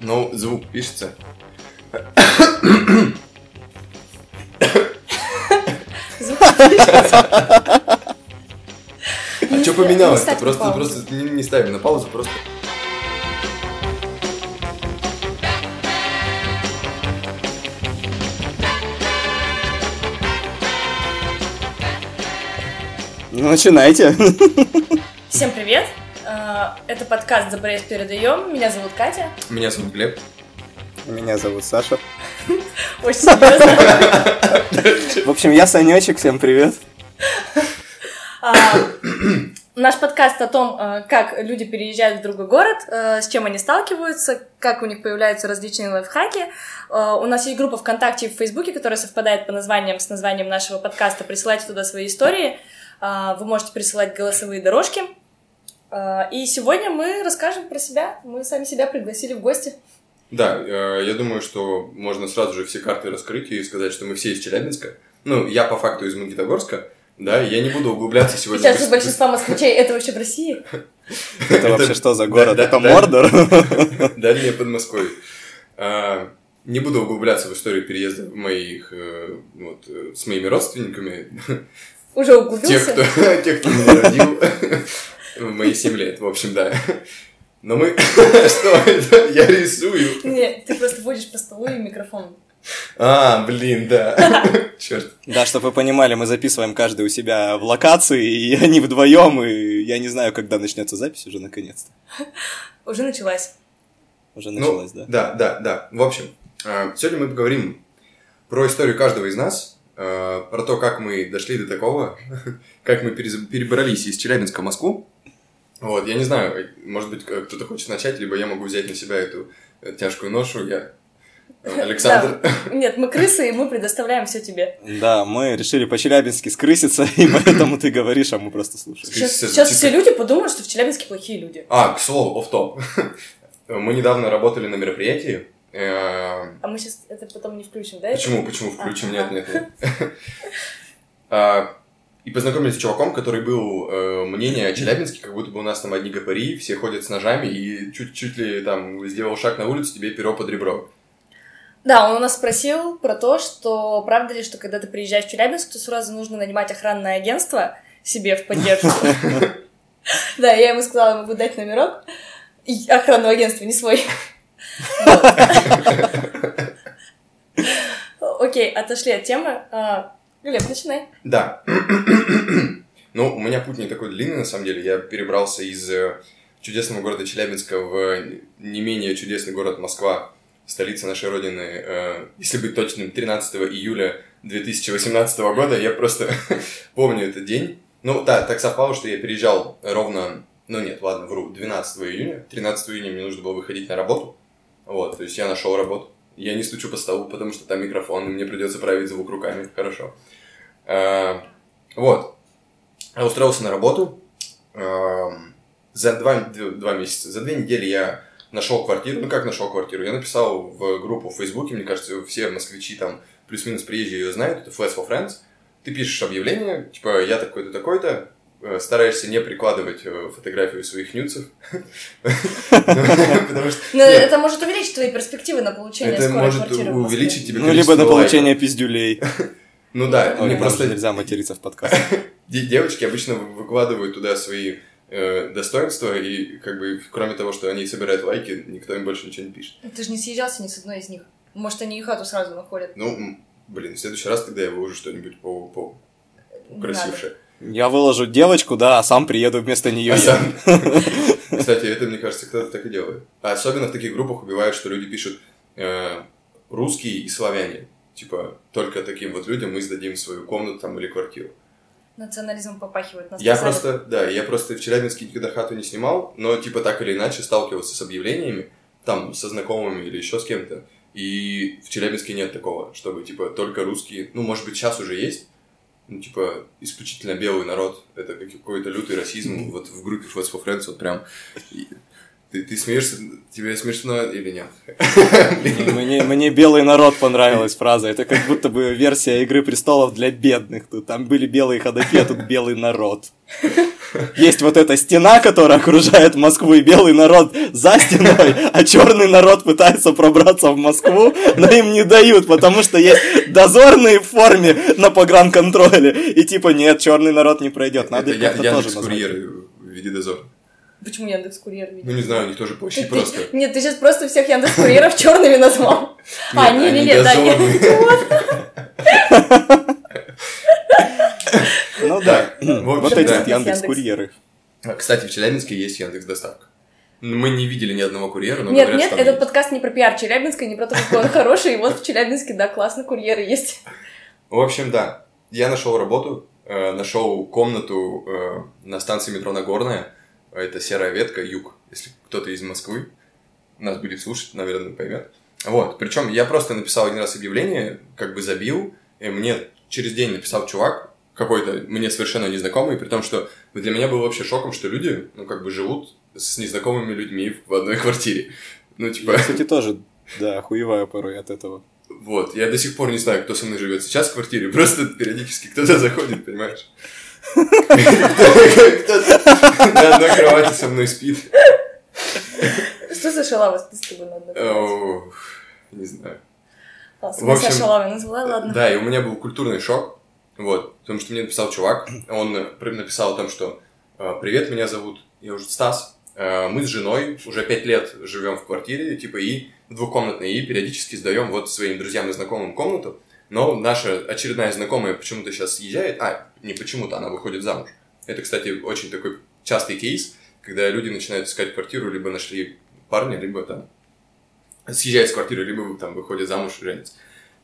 Ну, звук пишется. Звук пишется. А что на Просто, просто не, не ставим на паузу, просто. Ну, начинайте. Всем привет! Это подкаст «За проезд передаем». Меня зовут Катя. Меня зовут Глеб. Меня зовут Саша. Очень серьезно. В общем, я Санечек, всем привет. А, Наш подкаст о том, э, как люди переезжают в другой город, э, с чем они сталкиваются, как у них появляются различные лайфхаки. У нас есть группа ВКонтакте и в Фейсбуке, которая совпадает по названиям с названием нашего подкаста. Присылайте туда свои истории. Вы можете присылать голосовые дорожки. Э, И сегодня мы расскажем про себя. Мы сами себя пригласили в гости. Да, э, я думаю, что можно сразу же все карты раскрыть и сказать, что мы все из Челябинска. Ну, я по факту из Магнитогорска, да, и я не буду углубляться сегодня. Сейчас же большинство москвичей это вообще в России. Это вообще что за город? да, Это да. Мордор? Дальнее Подмосковье. А, Не буду углубляться в историю переезда моих, э, вот, э, с моими родственниками, Уже тех, углубился. кто, тех, кто меня родил в мои 7 лет, в общем, да. Но мы... Что это? Я рисую. Нет, ты просто водишь по столу и микрофон. А, блин, да. Черт. Да, чтобы вы понимали, мы записываем каждый у себя в локации, и они вдвоем, и я не знаю, когда начнется запись уже наконец-то. Уже началась. Уже Ну, началось, да? Да, да, да. В общем, э, сегодня мы поговорим про историю каждого из нас, э, про то, как мы дошли до такого, как мы перебрались из Челябинска в Москву. Вот, я не знаю, может быть, э, кто-то хочет начать, либо я могу взять на себя эту э, тяжкую ношу. Я э, Александр. Да. Нет, мы крысы, и мы предоставляем все тебе. Да, мы решили по-челябински скрыситься, и поэтому ты говоришь, а мы просто слушаем. Сейчас, сейчас звучит все люди подумают, что в Челябинске плохие люди. А, к слову, оф топ Мы недавно работали на мероприятии. А мы сейчас это потом не включим, да? Почему? Почему включим? Нет, нет, нет. А, И познакомились с чуваком, который был э, мнение о Челябинске, как будто бы у нас там одни гопари, все ходят с ножами, и чуть-чуть ли там сделал шаг на улицу, тебе перо под ребро. Да, он у нас спросил про то, что правда ли, что когда ты приезжаешь в Челябинск, то сразу нужно нанимать охранное агентство себе в поддержку. Да, я ему сказала, я могу дать номерок и охранного агентства, не свой. Окей, отошли от темы. Глеб, начинай. Да. Ну, у меня путь не такой длинный, на самом деле. Я перебрался из э, чудесного города Челябинска в не менее чудесный город Москва, столица нашей родины, э, если быть точным, 13 июля 2018 года. Я просто помню этот день. Ну, да, так совпало, что я переезжал ровно... Ну, нет, ладно, вру, 12 июня. 13 июня мне нужно было выходить на работу. Вот, то есть я нашел работу. Я не стучу по столу, потому что там микрофон, и мне придется править звук руками. Хорошо. Э, Вот. Я устроился на работу. Эм, За два, два месяца, за две недели я нашел квартиру. Ну, как нашел квартиру? Я написал в группу в Фейсбуке, мне кажется, все москвичи там плюс-минус приезжие ее знают, это Flats for Friends. Ты пишешь объявление, типа, я такой-то, такой-то, стараешься не прикладывать э, фотографию своих нюцев. Потому что Но это может увеличить твои перспективы на получение это скорой может квартиры в Москве. увеличить тебе Ну, либо на получение пиздюлей. Ну да, мне просто нельзя материться в подкасте. Де- девочки обычно выкладывают туда свои э, достоинства, и как бы кроме того, что они собирают лайки, никто им больше ничего не пишет. Ты же не съезжался ни с одной из них. Может, они и хату сразу находят. Ну, блин, в следующий раз тогда я выложу что-нибудь по, красивше. Я выложу девочку, да, а сам приеду вместо нее. А сам- Кстати, это, мне кажется, кто-то так и делает. А особенно в таких группах убивают, что люди пишут э, русские и славяне. Типа, только таким вот людям мы сдадим свою комнату там или квартиру. Национализм попахивает. Нас Я писали. просто, да, я просто в Челябинске никогда хату не снимал, но типа так или иначе сталкивался с объявлениями, там, со знакомыми или еще с кем-то. И в Челябинске нет такого, чтобы, типа, только русские, ну, может быть, сейчас уже есть, ну, типа, исключительно белый народ, это как- какой-то лютый расизм, вот в группе Friends for Friends, вот прям, ты, ты смеешься, тебе смешно или нет? Мне, мне белый народ понравилась фраза. Это как будто бы версия Игры престолов для бедных. Тут там были белые ходоки, а тут белый народ. Есть вот эта стена, которая окружает Москву, и белый народ за стеной, а черный народ пытается пробраться в Москву, но им не дают, потому что есть дозорные в форме на погранконтроле. И типа, нет, черный народ не пройдет. Надо Это их я, как-то тоже назвать. в виде дозора. Почему Яндекс Курьер? Ну, не знаю, у них тоже площадь Ты- просто. Нет, ты сейчас просто всех Яндекс Курьеров черными назвал. А, Нет, не, не, они не, да, нет. Ну да. Вот эти да. вот Яндекс курьеры. А, Кстати, в Челябинске есть Яндекс Доставка. Мы не видели ни одного курьера, но Нет, говорят, нет, этот есть. подкаст не про пиар Челябинска, не про то, какой он хороший. И вот в Челябинске, да, классно, курьеры есть. В общем, да. Я нашел работу, э, нашел комнату э, на станции метро Нагорная. Это серая ветка, юг. Если кто-то из Москвы нас будет слушать, наверное, поймет. Вот. Причем я просто написал один раз объявление, как бы забил, и мне через день написал чувак, какой-то мне совершенно незнакомый, при том, что для меня было вообще шоком, что люди, ну, как бы живут с незнакомыми людьми в одной квартире. Ну, типа... Я, кстати, тоже, да, хуеваю порой от этого. Вот, я до сих пор не знаю, кто со мной живет сейчас в квартире, просто периодически кто-то заходит, понимаешь? Кто-то на одной кровати со мной спит. Что за шалава спит с тобой на одной кровати? Не знаю. В общем, назвала, ладно. Да, и у меня был культурный шок, вот, потому что мне написал чувак, он э, написал о том, что э, «Привет, меня зовут, я уже Стас, Э, мы с женой уже пять лет живем в квартире, типа, и двухкомнатной, и периодически сдаем вот своим друзьям и знакомым комнату, но наша очередная знакомая почему-то сейчас съезжает, а, не почему-то, она выходит замуж. Это, кстати, очень такой частый кейс, когда люди начинают искать квартиру, либо нашли парня, либо там съезжают с квартиры, либо там выходят замуж, женятся.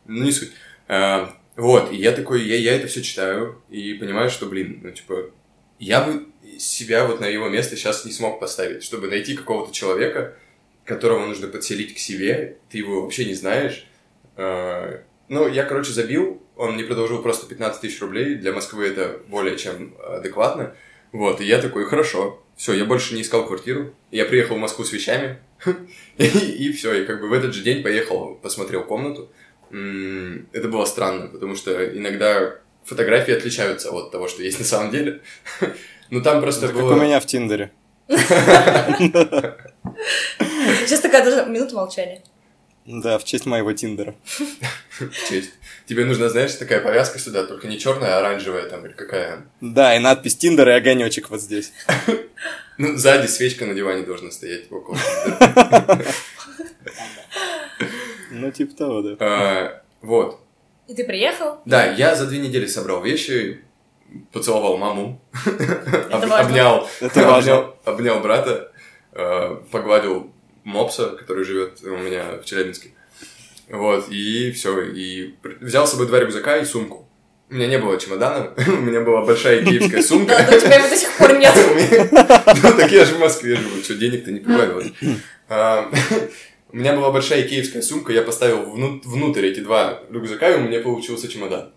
Ну, не суть. А, вот, и я такой, я, я это все читаю и понимаю, что, блин, ну, типа, я бы себя вот на его место сейчас не смог поставить, чтобы найти какого-то человека, которого нужно подселить к себе, ты его вообще не знаешь. А, ну, я, короче, забил, он мне предложил просто 15 тысяч рублей, для Москвы это более чем адекватно. Вот, и я такой, хорошо, все, я больше не искал квартиру, я приехал в Москву с вещами, и, все, и как бы в этот же день поехал, посмотрел комнату. Это было странно, потому что иногда фотографии отличаются от того, что есть на самом деле. Ну там просто Это как было... у меня в Тиндере. Сейчас такая даже минута молчания. Да, в честь моего Тиндера. в честь. Тебе нужна, знаешь, такая повязка сюда, только не черная, а оранжевая там, или какая. Да, и надпись Тиндер и огонечек вот здесь. Ну, сзади свечка на диване должна стоять около. Ну, типа того, да. А, Вот. И ты приехал? Да, я за две недели собрал вещи, поцеловал маму, обнял, обнял, брата, э, погладил мопса, который живет у меня в Челябинске. Вот, и все, и взял с собой два рюкзака и сумку. У меня не было чемодана, у меня была большая киевская сумка. Да, у тебя его до сих пор нет. Ну, так я же в Москве живу, что денег-то не прибавилось. А, У меня была большая киевская сумка, я поставил вну- внутрь эти два рюкзака, и у меня получился чемодан.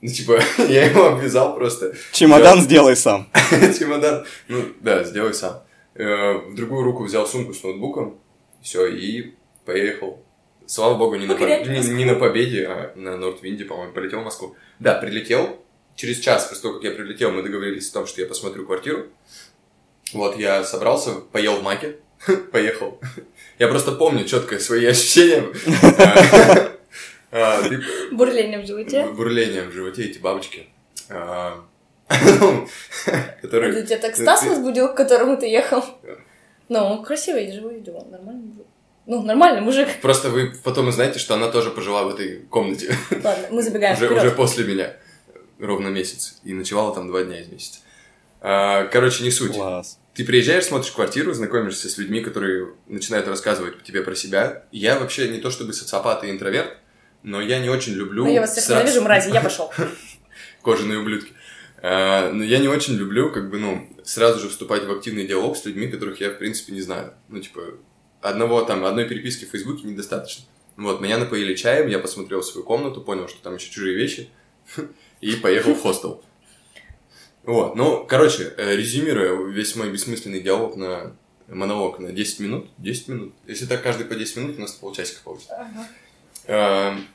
Ну, типа, я его обвязал просто. Чемодан сделай сам. Чемодан. Ну, да, сделай сам. Э, В другую руку взял сумку с ноутбуком, все, и поехал. Слава богу, не на, по- не, не на Победе, а на Нортвинде, по-моему, полетел в Москву. Да, прилетел. Через час после того, как я прилетел, мы договорились о том, что я посмотрю квартиру. Вот, я собрался, поел в маке, поехал. Я просто помню четко свои ощущения. А, ты- Бурление в животе. Бурление в животе, эти бабочки. А, Которые... Это тебя так Стас возбудил, к которому ты ехал? Ну, красивый, живой нормальный мужик. Ну, нормальный мужик. Просто вы потом узнаете, что она тоже пожила в этой комнате. Ладно, мы забегаем уже, уже после меня. Ровно месяц. И ночевала там два дня из месяца. А, короче, не суть. Класс. Ты приезжаешь, смотришь квартиру, знакомишься с людьми, которые начинают рассказывать тебе про себя. Я вообще не то чтобы социопат и интроверт, но я не очень люблю... Ну, я вас всех сра- ненавижу, мрази, я пошел. кожаные ублюдки. А, Но я не очень люблю, как бы, ну, сразу же вступать в активный диалог с людьми, которых я, в принципе, не знаю. Ну, типа, одного там, одной переписки в Фейсбуке недостаточно. Вот, меня напоили чаем, я посмотрел свою комнату, понял, что там еще чужие вещи, и поехал в хостел. Вот, ну, короче, э, резюмируя весь мой бессмысленный диалог на монолог на 10 минут, 10 минут, если так каждый по 10 минут, у нас полчасика получится. Ага. Эм,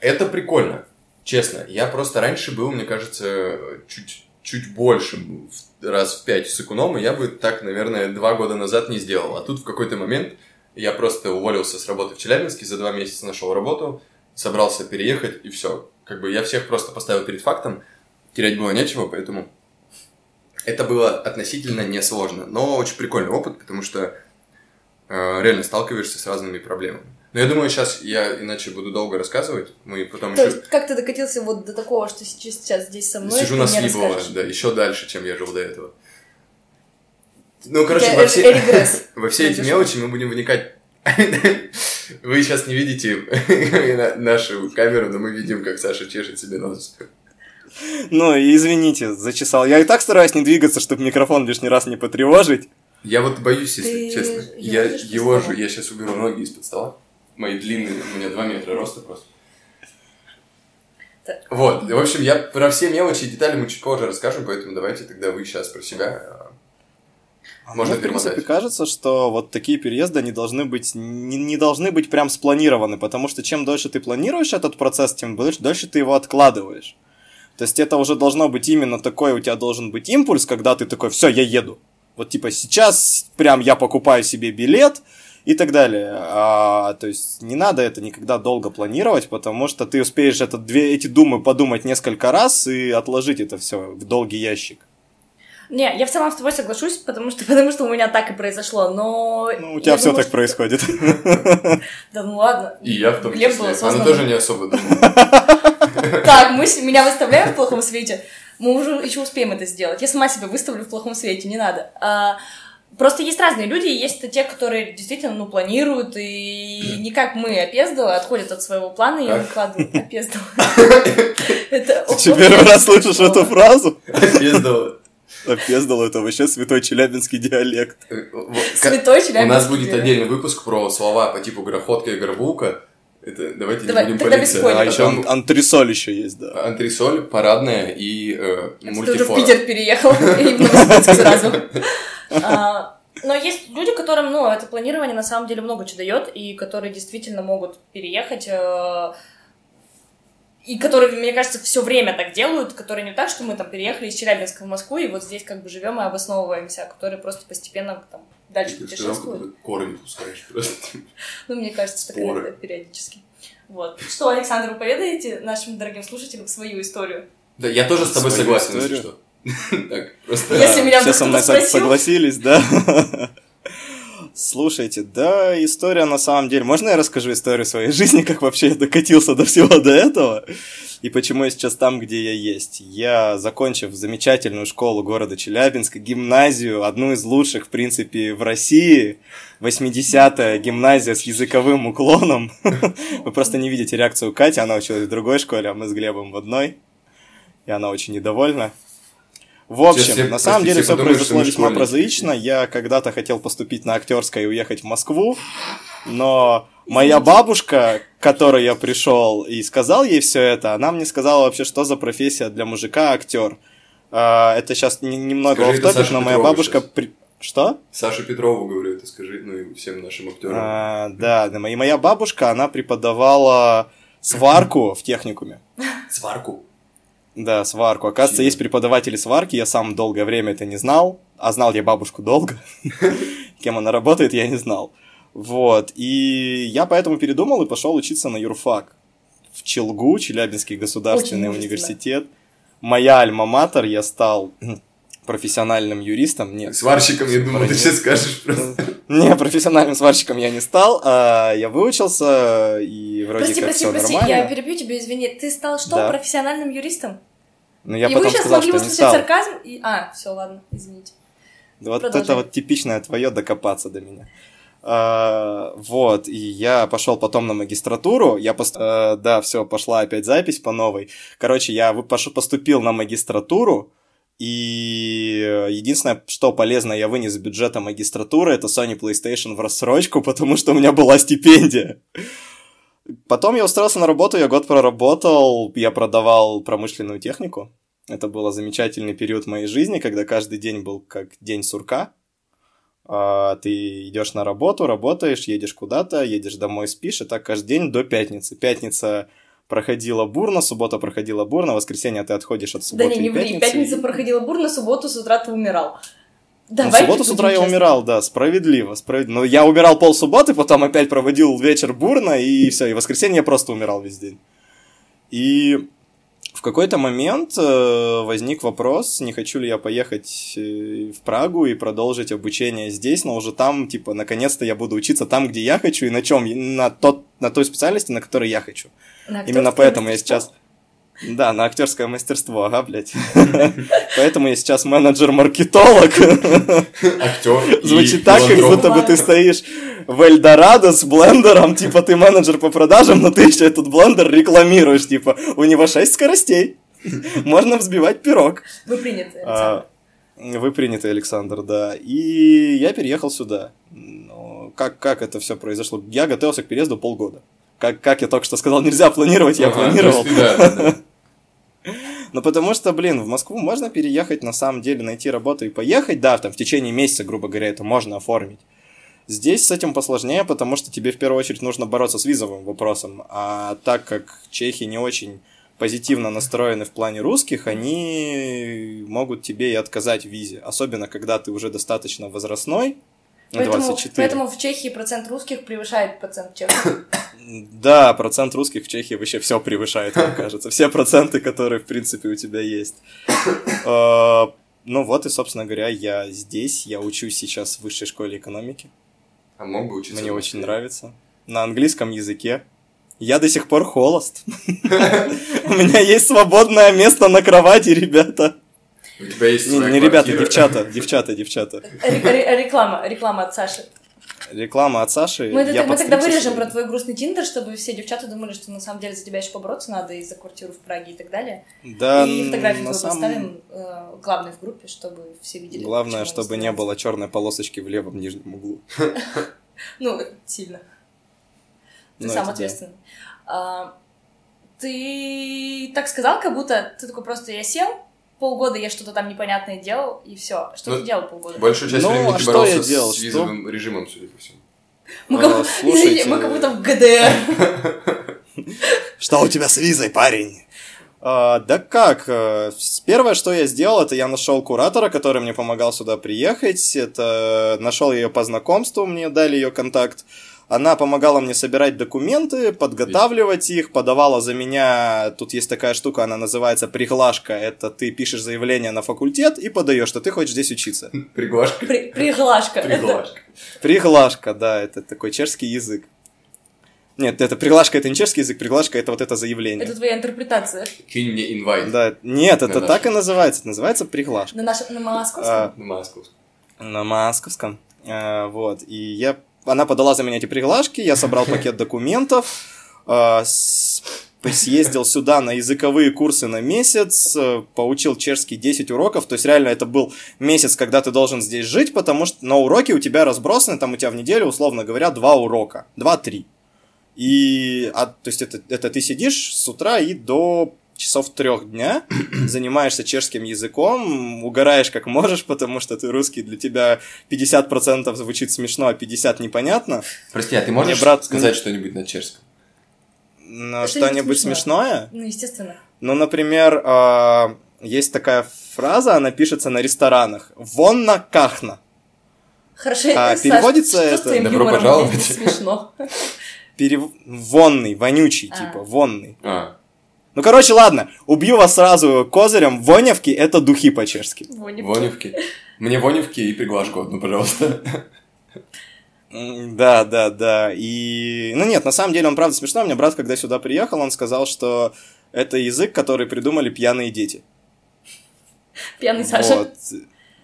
Это прикольно, честно. Я просто раньше был, мне кажется, чуть чуть больше, раз в пять с эконома, я бы так, наверное, два года назад не сделал. А тут в какой-то момент я просто уволился с работы в Челябинске, за два месяца нашел работу, собрался переехать, и все. Как бы я всех просто поставил перед фактом, терять было нечего, поэтому это было относительно несложно, но очень прикольный опыт, потому что э, реально сталкиваешься с разными проблемами. Но я думаю, сейчас я иначе буду долго рассказывать, мы потом То еще... есть, как ты докатился вот до такого, что сейчас, сейчас здесь со мной, Сижу на Слибово, да, еще дальше, чем я жил до этого. Ну, короче, Я во все, во все эти мелочи мы будем вникать. Вы сейчас не видите на- нашу камеру, но мы видим, как Саша чешет себе нос. Ну, и извините, зачесал. Я и так стараюсь не двигаться, чтобы микрофон лишний раз не потревожить. Я вот боюсь, если Ты честно. Я его же, я сейчас уберу ноги из-под стола. Мои длинные, у меня 2 метра роста просто. Так. Вот, в общем, я про все мелочи и детали мы чуть позже расскажем, поэтому давайте тогда вы сейчас про себя. а, Можно Мне, в принципе, перемотать. кажется, что вот такие переезды, они должны быть, не, не должны быть прям спланированы, потому что чем дольше ты планируешь этот процесс, тем дольше, дольше ты его откладываешь. То есть это уже должно быть именно такой, у тебя должен быть импульс, когда ты такой, все, я еду. Вот типа сейчас прям я покупаю себе билет и так далее. А, то есть не надо это никогда долго планировать, потому что ты успеешь это, две, эти думы подумать несколько раз и отложить это все в долгий ящик. Не, я в целом с тобой соглашусь, потому что, потому что у меня так и произошло, но... Ну, у тебя все думаю, так что- происходит. Да ну ладно. И я в том Глеб числе. был Она тоже не особо думала. Так, мы меня выставляем в плохом свете. Мы уже еще успеем это сделать. Я сама себя выставлю в плохом свете, не надо. А, просто есть разные люди, и есть те, которые действительно, ну, планируют, и не как мы, опездало, отходят от своего плана и выкладывают опездало. Это Ты первый раз слышишь эту фразу? Пиздал. Опездал, это вообще святой челябинский диалект. Святой У нас челябинский будет отдельный выпуск про слова по типу грохотка и горбулка. Это давайте Давай, не будем палиться. спойлеров. А еще ан- антресоль еще есть, да. Антресоль, парадная и э, Я уже в. Питер переехал и в Новосибирск сразу. А, Но есть люди, которым, ну, это планирование на самом деле много чего дает, и которые действительно могут переехать, э, и которые, мне кажется, все время так делают, которые не так, что мы там переехали из Челябинска в Москву, и вот здесь как бы живем и обосновываемся, а которые просто постепенно там дальше Ты путешествуют. корни пускаешь просто. Ну, мне кажется, так иногда периодически. Вот. Что, Александр, вы поведаете нашим дорогим слушателям свою историю? Да, я тоже с тобой согласен, если историю. что. Так, просто... Если меня Все со мной согласились, да? Слушайте, да, история на самом деле... Можно я расскажу историю своей жизни, как вообще я докатился до всего до этого? И почему я сейчас там, где я есть? Я, закончив замечательную школу города Челябинска, гимназию, одну из лучших, в принципе, в России, 80-я гимназия с языковым уклоном. Вы просто не видите реакцию Кати, она училась в другой школе, а мы с Глебом в одной. И она очень недовольна. В общем, Сейчас на самом простите, деле все произошло весьма школьники. прозаично. Я когда-то хотел поступить на актерское и уехать в Москву, но моя бабушка, к которой я пришел и сказал ей все это, она мне сказала вообще, что за профессия для мужика актер. А, Это сейчас немного Скажи это офф Саше но моя Петрову бабушка... при- Что? Саше Петрову говорю это, скажи, ну и всем нашим актерам. А, да, да, и моя бабушка, она преподавала сварку в техникуме. Сварку. Да, сварку. Оказывается, Сильно. есть преподаватели сварки, я сам долгое время это не знал, а знал я бабушку долго. Кем она работает, я не знал. Вот, и я поэтому передумал и пошел учиться на юрфак. В Челгу, Челябинский государственный университет. Моя альма-матер, я стал профессиональным юристом. Нет, Сварщиком, я думал, ты сейчас скажешь просто. не, профессиональным сварщиком я не стал, а я выучился, и вроде Прости, как прости, все прости, нормально. я перебью тебя, извини. Ты стал что, Да. профессиональным юристом? Но я и потом вы сейчас сказал, могли что не услышать стал. сарказм и... А, все, ладно, извините. Вот Продолжай. это вот типичное твое докопаться до меня. А, вот, и я пошел потом на магистратуру, я, пост- э, да, все, пошла опять запись по новой. Короче, я поступил на магистратуру, и э, единственное, что полезно я вынес из бюджета магистратуры, это Sony PlayStation в рассрочку, потому что у меня была стипендия. Потом я устроился на работу, я год проработал, я продавал промышленную технику. Это был замечательный период моей жизни, когда каждый день был как день сурка. А, Ты идешь на работу, работаешь, едешь куда-то, едешь домой, спишь, и так каждый день до пятницы. Пятница проходила бурно, суббота проходила бурно, воскресенье ты отходишь от субботы Да не, не и ври, пятницы. пятница проходила бурно, субботу с утра ты умирал. Ну, Давай в субботу с утра я умирал, да, справедливо, справедливо. Но я умирал пол субботы, потом опять проводил вечер бурно, и все, и воскресенье я просто умирал весь день. И в какой-то момент э, возник вопрос, не хочу ли я поехать э, в Прагу и продолжить обучение здесь, но уже там, типа, наконец-то я буду учиться там, где я хочу, и на чем, на, тот, на той специальности, на которой я хочу. Именно поэтому я сейчас... Да, на актерское мастерство, ага, блядь. Поэтому я сейчас менеджер-маркетолог. Актер. Звучит так, как будто бы ты стоишь в Эльдорадо с блендером, типа ты менеджер по продажам, но ты еще этот блендер рекламируешь, типа у него 6 скоростей. Можно взбивать пирог. Вы приняты, А, Александр. Вы приняты, Александр, да. И я переехал сюда. Но как, как это все произошло? Я готовился к переезду полгода. Как, как я только что сказал, нельзя планировать, я Ага, планировал. есть, да, да. Ну, потому что, блин, в Москву можно переехать, на самом деле, найти работу и поехать, да, там, в течение месяца, грубо говоря, это можно оформить. Здесь с этим посложнее, потому что тебе в первую очередь нужно бороться с визовым вопросом, а так как чехи не очень позитивно настроены в плане русских, они могут тебе и отказать в визе, особенно когда ты уже достаточно возрастной, Поэтому, 24. поэтому в Чехии процент русских превышает процент чехов. Да, процент русских в Чехии вообще все превышает, мне кажется. Все проценты, которые, в принципе, у тебя есть. Э, Ну вот и, собственно говоря, я здесь, я учусь сейчас в высшей школе экономики. А мог бы учиться Мне очень нравится. На английском языке. Я до сих пор холост. У меня есть свободное место на кровати, ребята. У тебя есть Не, не ребята, девчата, девчата, девчата. Ре- ре- Реклама, реклама от Саши. Реклама от Саши. Мы, это- я мы тогда вырежем про твой грустный тиндер, чтобы все девчата думали, что на самом деле за тебя еще побороться надо и за квартиру в Праге и так далее. Да, и фотографию твою самом- поставим э, главной в группе, чтобы все видели. Главное, чтобы не было черной полосочки в левом нижнем углу. Ну, сильно. Ты Ну, сам ответственный. А, ты так сказал, как будто ты такой просто я сел, полгода я что-то там непонятное делал, и все. Что Ну, ты делал полгода? Большую часть Ну, времени а ты что боролся я делал? с Что? визовым режимом, судя по всему. Мы, А, как... слушайте. Извините, мы как будто в ГДР. Что у тебя с визой, парень? А, да как? э, Первое, что я сделал, это я нашел куратора, который мне помогал сюда приехать. Это нашел ее по знакомству, мне дали ее контакт. Она помогала мне собирать документы, подготавливать их, подавала за меня. Тут есть такая штука, она называется приглашка. Это ты пишешь заявление на факультет и подаешь, что ты хочешь здесь учиться. Приглашка. При- Приглашка. Приглашка. Приглашка, да, это такой чешский язык. Нет, это приглашка это не чешский язык, приглашка это вот это заявление. Это твоя интерпретация. Кинь мне инвайт Да, нет, это На так и называется. Это называется приглашка. На нашем, на московском? А, на московском. на московском. А, вот. И я... Она подала за меня эти приглашки, я собрал пакет документов, а, съездил сюда на языковые курсы на месяц, э, поучил чешский 10 уроков, то есть реально это был месяц, когда ты должен здесь жить, потому что на уроки у тебя разбросаны, там у тебя в неделю, условно говоря, два урока, два-три. И, а, то есть это, это ты сидишь с утра и до часов трех дня, занимаешься чешским языком, угораешь как можешь, потому что ты русский, для тебя 50% звучит смешно, а 50% непонятно. Прости, а ты можешь Мне брат- сказать что-нибудь на чешском? Не что-нибудь смешно. смешное? Ну, естественно. Ну, например, а, есть такая фраза, она пишется на ресторанах. «Вонна кахна». Хорошо, А, Саш, переводится что это? Добро юмором? пожаловать. Смешно. Перев... Вонный, вонючий, А. типа, вонный. А, Ну, короче, ладно, убью вас сразу козырем. Вонявки — это духи по-чешски. Вонь. воневки. Мне воневки и приглашку одну, пожалуйста. Да, да, да. И, ну нет, на самом деле он правда смешной. У меня брат, когда сюда приехал, он сказал, что это язык, который придумали пьяные дети. Пьяный Саша. Вот.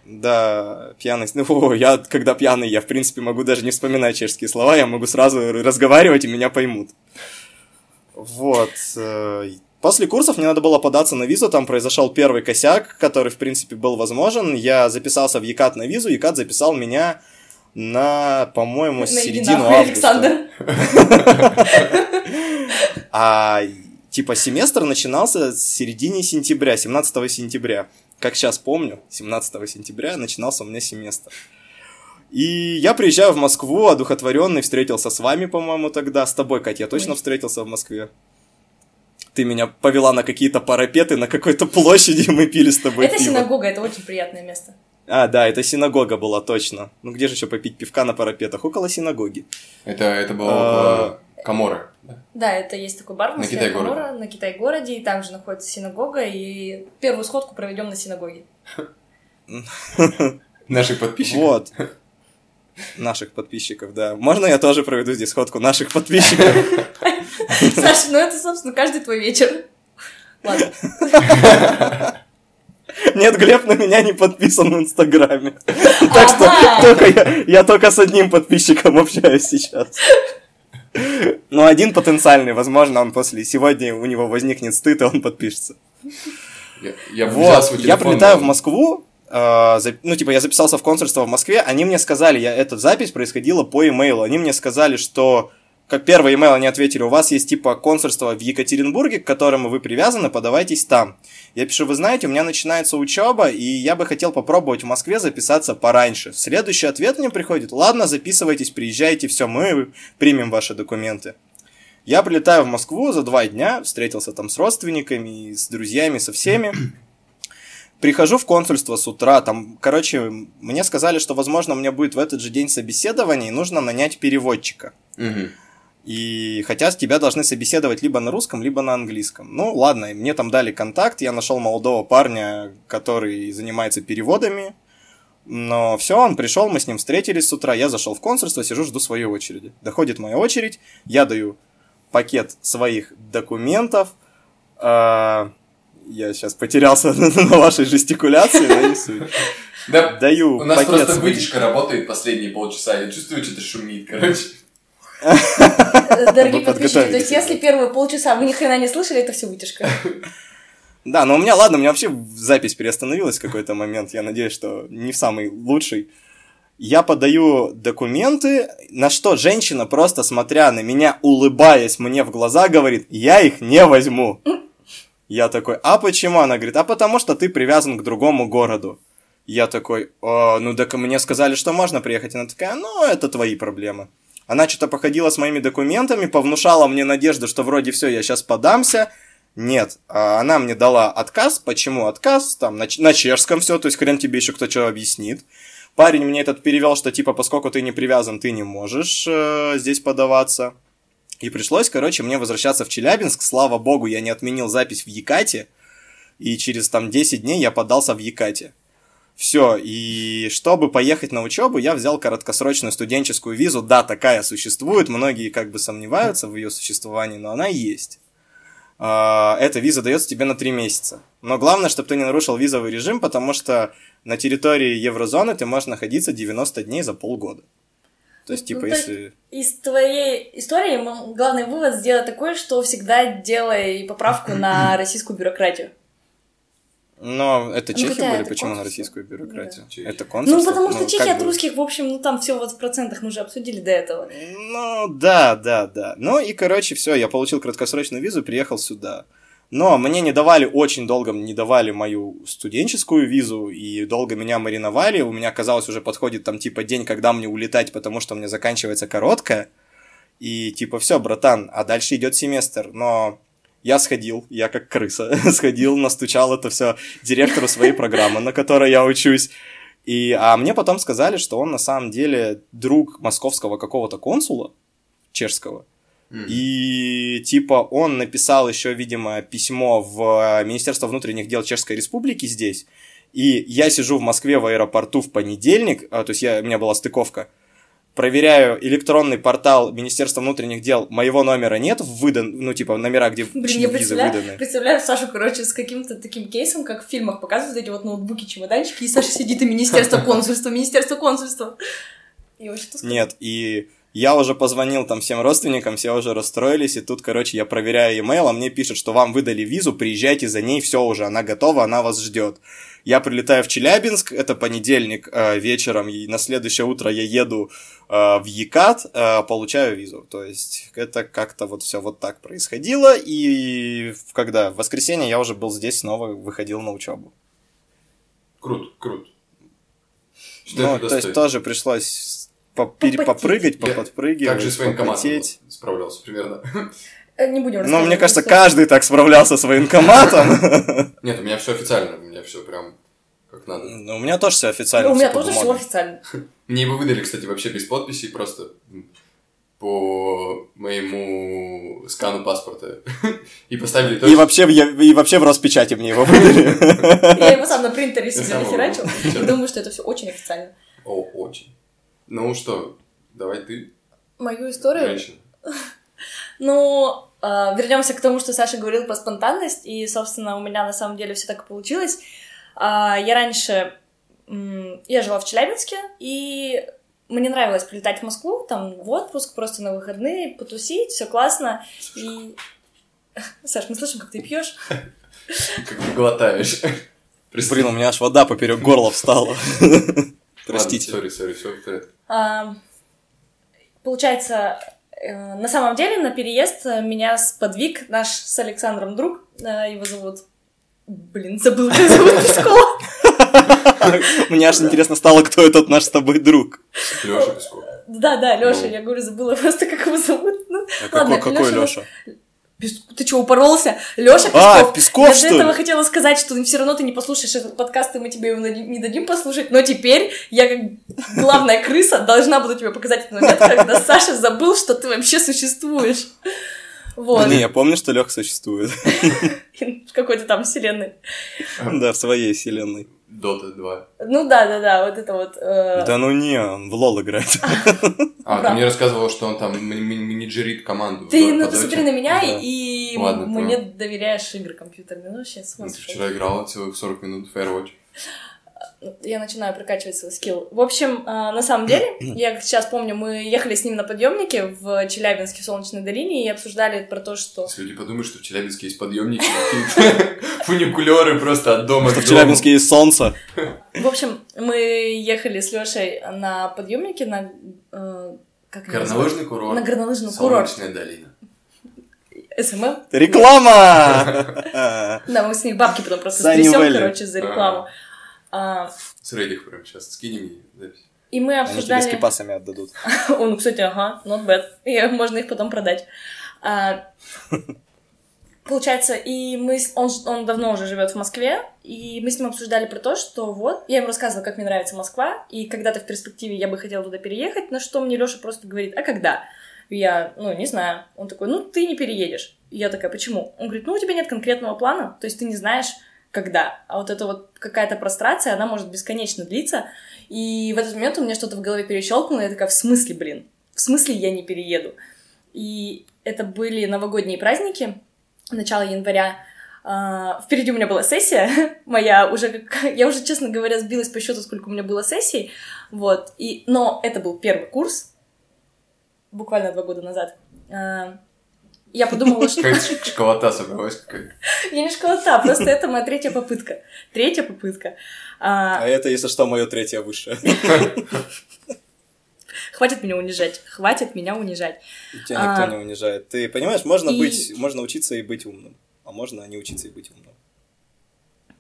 Да, пьяный. Ну, я, когда пьяный, я, в принципе, могу даже не вспоминать чешские слова, я могу сразу разговаривать, и меня поймут. Вот. После курсов мне надо было податься на визу, там произошел первый косяк, который, в принципе, был возможен. Я записался в ЕКАТ на визу, ЕКАТ записал меня на, по-моему, На середину августа. Александр. А типа семестр начинался с середины сентября, 17 сентября. Как сейчас помню, 17 сентября начинался у меня семестр. И я приезжаю в Москву, одухотворенный, встретился с вами, по-моему, тогда. С тобой, Катя, я точно встретился в Москве. Ты меня повела на какие-то парапеты на какой-то площади, и мы пили с тобой Это пиво. синагога, это очень приятное место. А, да, это синагога была, точно. Ну где же еще попить пивка на парапетах? Около синагоги. Это, это было А. около Каморы. да? Да, это есть такой бар в На Москве, Китай-городе. Камора, на Китай-городе, и там же находится синагога, и первую сходку проведем на синагоге. Наших подписчиков. Вот. Наших подписчиков, да. Можно я тоже проведу здесь сходку наших подписчиков? Саша, ну это, собственно, каждый твой вечер. Ладно. Нет, Глеб на меня не подписан в Инстаграме. Так что только я, я только с одним подписчиком общаюсь сейчас. Ну, один потенциальный, возможно, он после сегодня у него возникнет стыд, и он подпишется. Я, я Вот, я прилетаю в Москву, ну, типа, я записался в консульство в Москве, они мне сказали, я, эта запись происходила по имейлу, они мне сказали, что, как первый имейл они ответили, у вас есть, типа, консульство в Екатеринбурге, к которому вы привязаны, подавайтесь там. Я пишу, вы знаете, у меня начинается учеба, и я бы хотел попробовать в Москве записаться пораньше. Следующий ответ мне приходит, ладно, записывайтесь, приезжайте, все, мы примем ваши документы. Я прилетаю в Москву за два дня, встретился там с родственниками, с друзьями, со всеми. Прихожу в консульство с утра, там, короче, мне сказали, что, возможно, у меня будет в этот же день собеседование, и нужно нанять переводчика. Мгм. И хотя тебя должны собеседовать либо на русском, либо на английском. Ну, ладно, мне там дали контакт, я нашел молодого парня, который занимается переводами. Но все, он пришел, мы с ним встретились с утра, я зашел в консульство, сижу, жду своей очереди. Доходит моя очередь, я даю пакет своих документов. А, я сейчас потерялся на вашей жестикуляции, да, не суть. Да, Даю у нас пакет просто вытяжка работает последние полчаса. Я чувствую, что-то шумит, короче. Дорогие подписчики, то есть если первые полчаса вы ни хрена не слышали, это все вытяжка. Да, но у меня, ладно, у меня вообще запись приостановилась в какой-то момент. Я надеюсь, что не в самый лучший. Я подаю документы, на что женщина, просто смотря на меня, улыбаясь мне в глаза, говорит, я их не возьму. Я такой, а почему? Она говорит, а потому что ты привязан к другому городу. Я такой, «О, ну так мне сказали, что можно приехать. Она такая, ну это твои проблемы. Она что-то походила с моими документами, повнушала мне надежду, что вроде все, я сейчас подамся. Нет, а она мне дала отказ. Почему отказ? Там на, на чешском все, то есть хрен тебе еще кто что объяснит. Парень мне этот перевел, что типа, поскольку ты не привязан, ты не можешь э, здесь подаваться. И пришлось, короче, мне возвращаться в Челябинск. Слава богу, я не отменил запись в Якате. И через там 10 дней я подался в Якате. Все, и чтобы поехать на учебу, я взял короткосрочную студенческую визу. Да, такая существует, многие как бы сомневаются в ее существовании, но она есть. А, Эта виза дается тебе на 3 месяца. Но главное, чтобы ты не нарушил визовый режим, потому что на территории еврозоны ты можешь находиться 90 дней за полгода. То есть, типа, Ну, то есть- если... Из твоей истории главный вывод сделать такой, что всегда делай поправку на российскую бюрократию. Но это Ну, чехи были, это почему на российскую бюрократию? Да. Чехи. Это консульство? Ну, потому что чехи как от бы- русских, в общем, ну там все вот в процентах мы уже обсудили до этого. Ну, да, да, да. Ну и, короче, все, я получил краткосрочную визу, приехал сюда. Но мне не давали, очень долго не давали мою студенческую визу, и долго меня мариновали. У меня, казалось, уже подходит там, типа, день, когда мне улетать, потому что у меня заканчивается короткая. И, типа, все, братан, а дальше идет семестр. Но я сходил, я как крыса, сходил, настучал это все директору своей программы, на которой я учусь. И, а мне потом сказали, что он на самом деле друг московского какого-то консула, чешского. И типа он написал еще, видимо, письмо в Министерство внутренних дел Чешской Республики здесь. И я сижу в Москве в аэропорту в понедельник, а, то есть я, у меня была стыковка, проверяю электронный портал Министерства внутренних дел, моего номера нет выдан, ну типа номера, где Блин, я визы представляю, выданы. представляю Сашу, короче, с каким-то таким кейсом, как в фильмах показывают эти вот ноутбуки, чемоданчики, и Саша сидит и Министерство консульства, Министерство консульства. И что сказать? Нет, и я уже позвонил там всем родственникам, все уже расстроились, и тут, короче, я проверяю имейл, а мне пишут, что вам выдали визу, приезжайте за ней, все уже, она готова, она вас ждет. Я прилетаю в Челябинск, это понедельник э, вечером, и на следующее утро я еду э, в Екат, э, получаю визу. То есть это как-то вот все вот так происходило, и когда в воскресенье я уже был здесь снова, выходил на учебу. Круто, круто. Что Ну, то есть тоже пришлось попер- попрыгать, поподпрыгивать, Как же с военкоматом справлялся примерно? Э, Не будем Ну, рассказывать мне кажется, каждый так справлялся с военкоматом. Нет, у меня все официально, у меня все прям как надо. Ну, у меня тоже все официально. Ну, у меня тоже все официально. Мне его выдали, кстати, вообще без подписи, просто по моему скану паспорта. И поставили И точно. вообще, и вообще в Роспечати мне его выдали. Я его сам на принтере себе нахерачил. И думаю, что это все очень официально. О, очень. Ну что, давай ты, Мою историю женщина. Ну, э, вернемся к тому, что Саша говорил про спонтанность, и, собственно, у меня на самом деле все так и получилось. А, я раньше, я жила в Челябинске, и мне нравилось прилетать в Москву, там, в отпуск, просто на выходные, потусить, все классно. И... Саш, мы слышим, как ты пьешь. Как ты глотаешь. Блин, у меня аж вода поперек горла встала. Простите. Сори, сори, все в порядке. А, Получается, э, на самом деле на переезд э, меня сподвиг наш с Александром друг, э, его зовут... Блин, забыл, как зовут Пескова. Мне аж интересно стало, кто этот наш с тобой друг. Леша Песков. Да, да, Лёша, Ну. я говорю, забыла просто, как его зовут. Ну, А ладно, какой, какой Лёша- Леша? Ты что, упоролся? Лёша А, Песков. Песков, Я что этого ли? хотела сказать, что все равно ты не послушаешь этот подкаст, и мы тебе его не дадим послушать, но теперь я, как главная крыса, должна буду тебе показать этот момент, когда Саша забыл, что ты вообще существуешь. Вот. Не, я помню, что Лех существует. В какой-то там вселенной. Да, в своей вселенной. Дота 2. Ну да, да, да, вот это вот. э, Да ну не, он в лол играет. А, ты мне рассказывал, что он там менеджерит команду. Ты, ну ты смотри на меня и мне доверяешь игры компьютерные. Ну, сейчас Ну, ты вчера играла целых 40 минут в Firewatch. Я начинаю прокачивать свой скилл. В общем, а, на самом деле, я сейчас помню, мы ехали с ним на подъемнике в Челябинске в Солнечной долине и обсуждали про то, что... Если люди подумают, что в Челябинске есть подъемники, фуникулеры просто от дома Что в. Челябинске есть солнце. В общем, мы ехали с Лешей на подъемнике на... э, как? Горнолыжный курорт. На горнолыжный курорт. Солнечная долина. СММ. Реклама! Да, мы с них бабки потом просто стрясем, короче, за рекламу. А, С Reddit прям сейчас скинем ей запись. И мы Они тебе с обсуждали... скипассами отдадут. О, ну, кстати, ага, not bad. И можно их потом продать. А, получается, и мы, с- он, он давно уже живет в Москве, и мы с ним обсуждали про то, что вот, я ему рассказывала, как мне нравится Москва, и когда-то в перспективе я бы хотела туда переехать, на что мне Леша просто говорит, а когда? Я, ну, не знаю. Он такой, ну, ты не переедешь. И я такая, почему? Он говорит, ну, у тебя нет конкретного плана, то есть ты не знаешь, когда. А вот эта вот какая-то прострация, она может бесконечно длиться. И в этот момент у меня что-то в голове перещелкнуло, и я такая, в смысле, блин? В смысле я не перееду? И это были новогодние праздники, начало января. А, Впереди у меня была сессия, моя уже, как- я уже, честно говоря, сбилась по счету, сколько у меня было сессий, вот, и, но это был первый курс, буквально два года назад. А, Я подумала, что... Как школота собралась какая-то. Я не школота, просто это моя третья попытка. Третья попытка. А, А это, если что, мое третье высшее. Хватит меня унижать, хватит меня унижать. Тебя никто А. не унижает. Ты понимаешь, можно И- быть, можно учиться и быть умным. А можно не учиться и быть умным.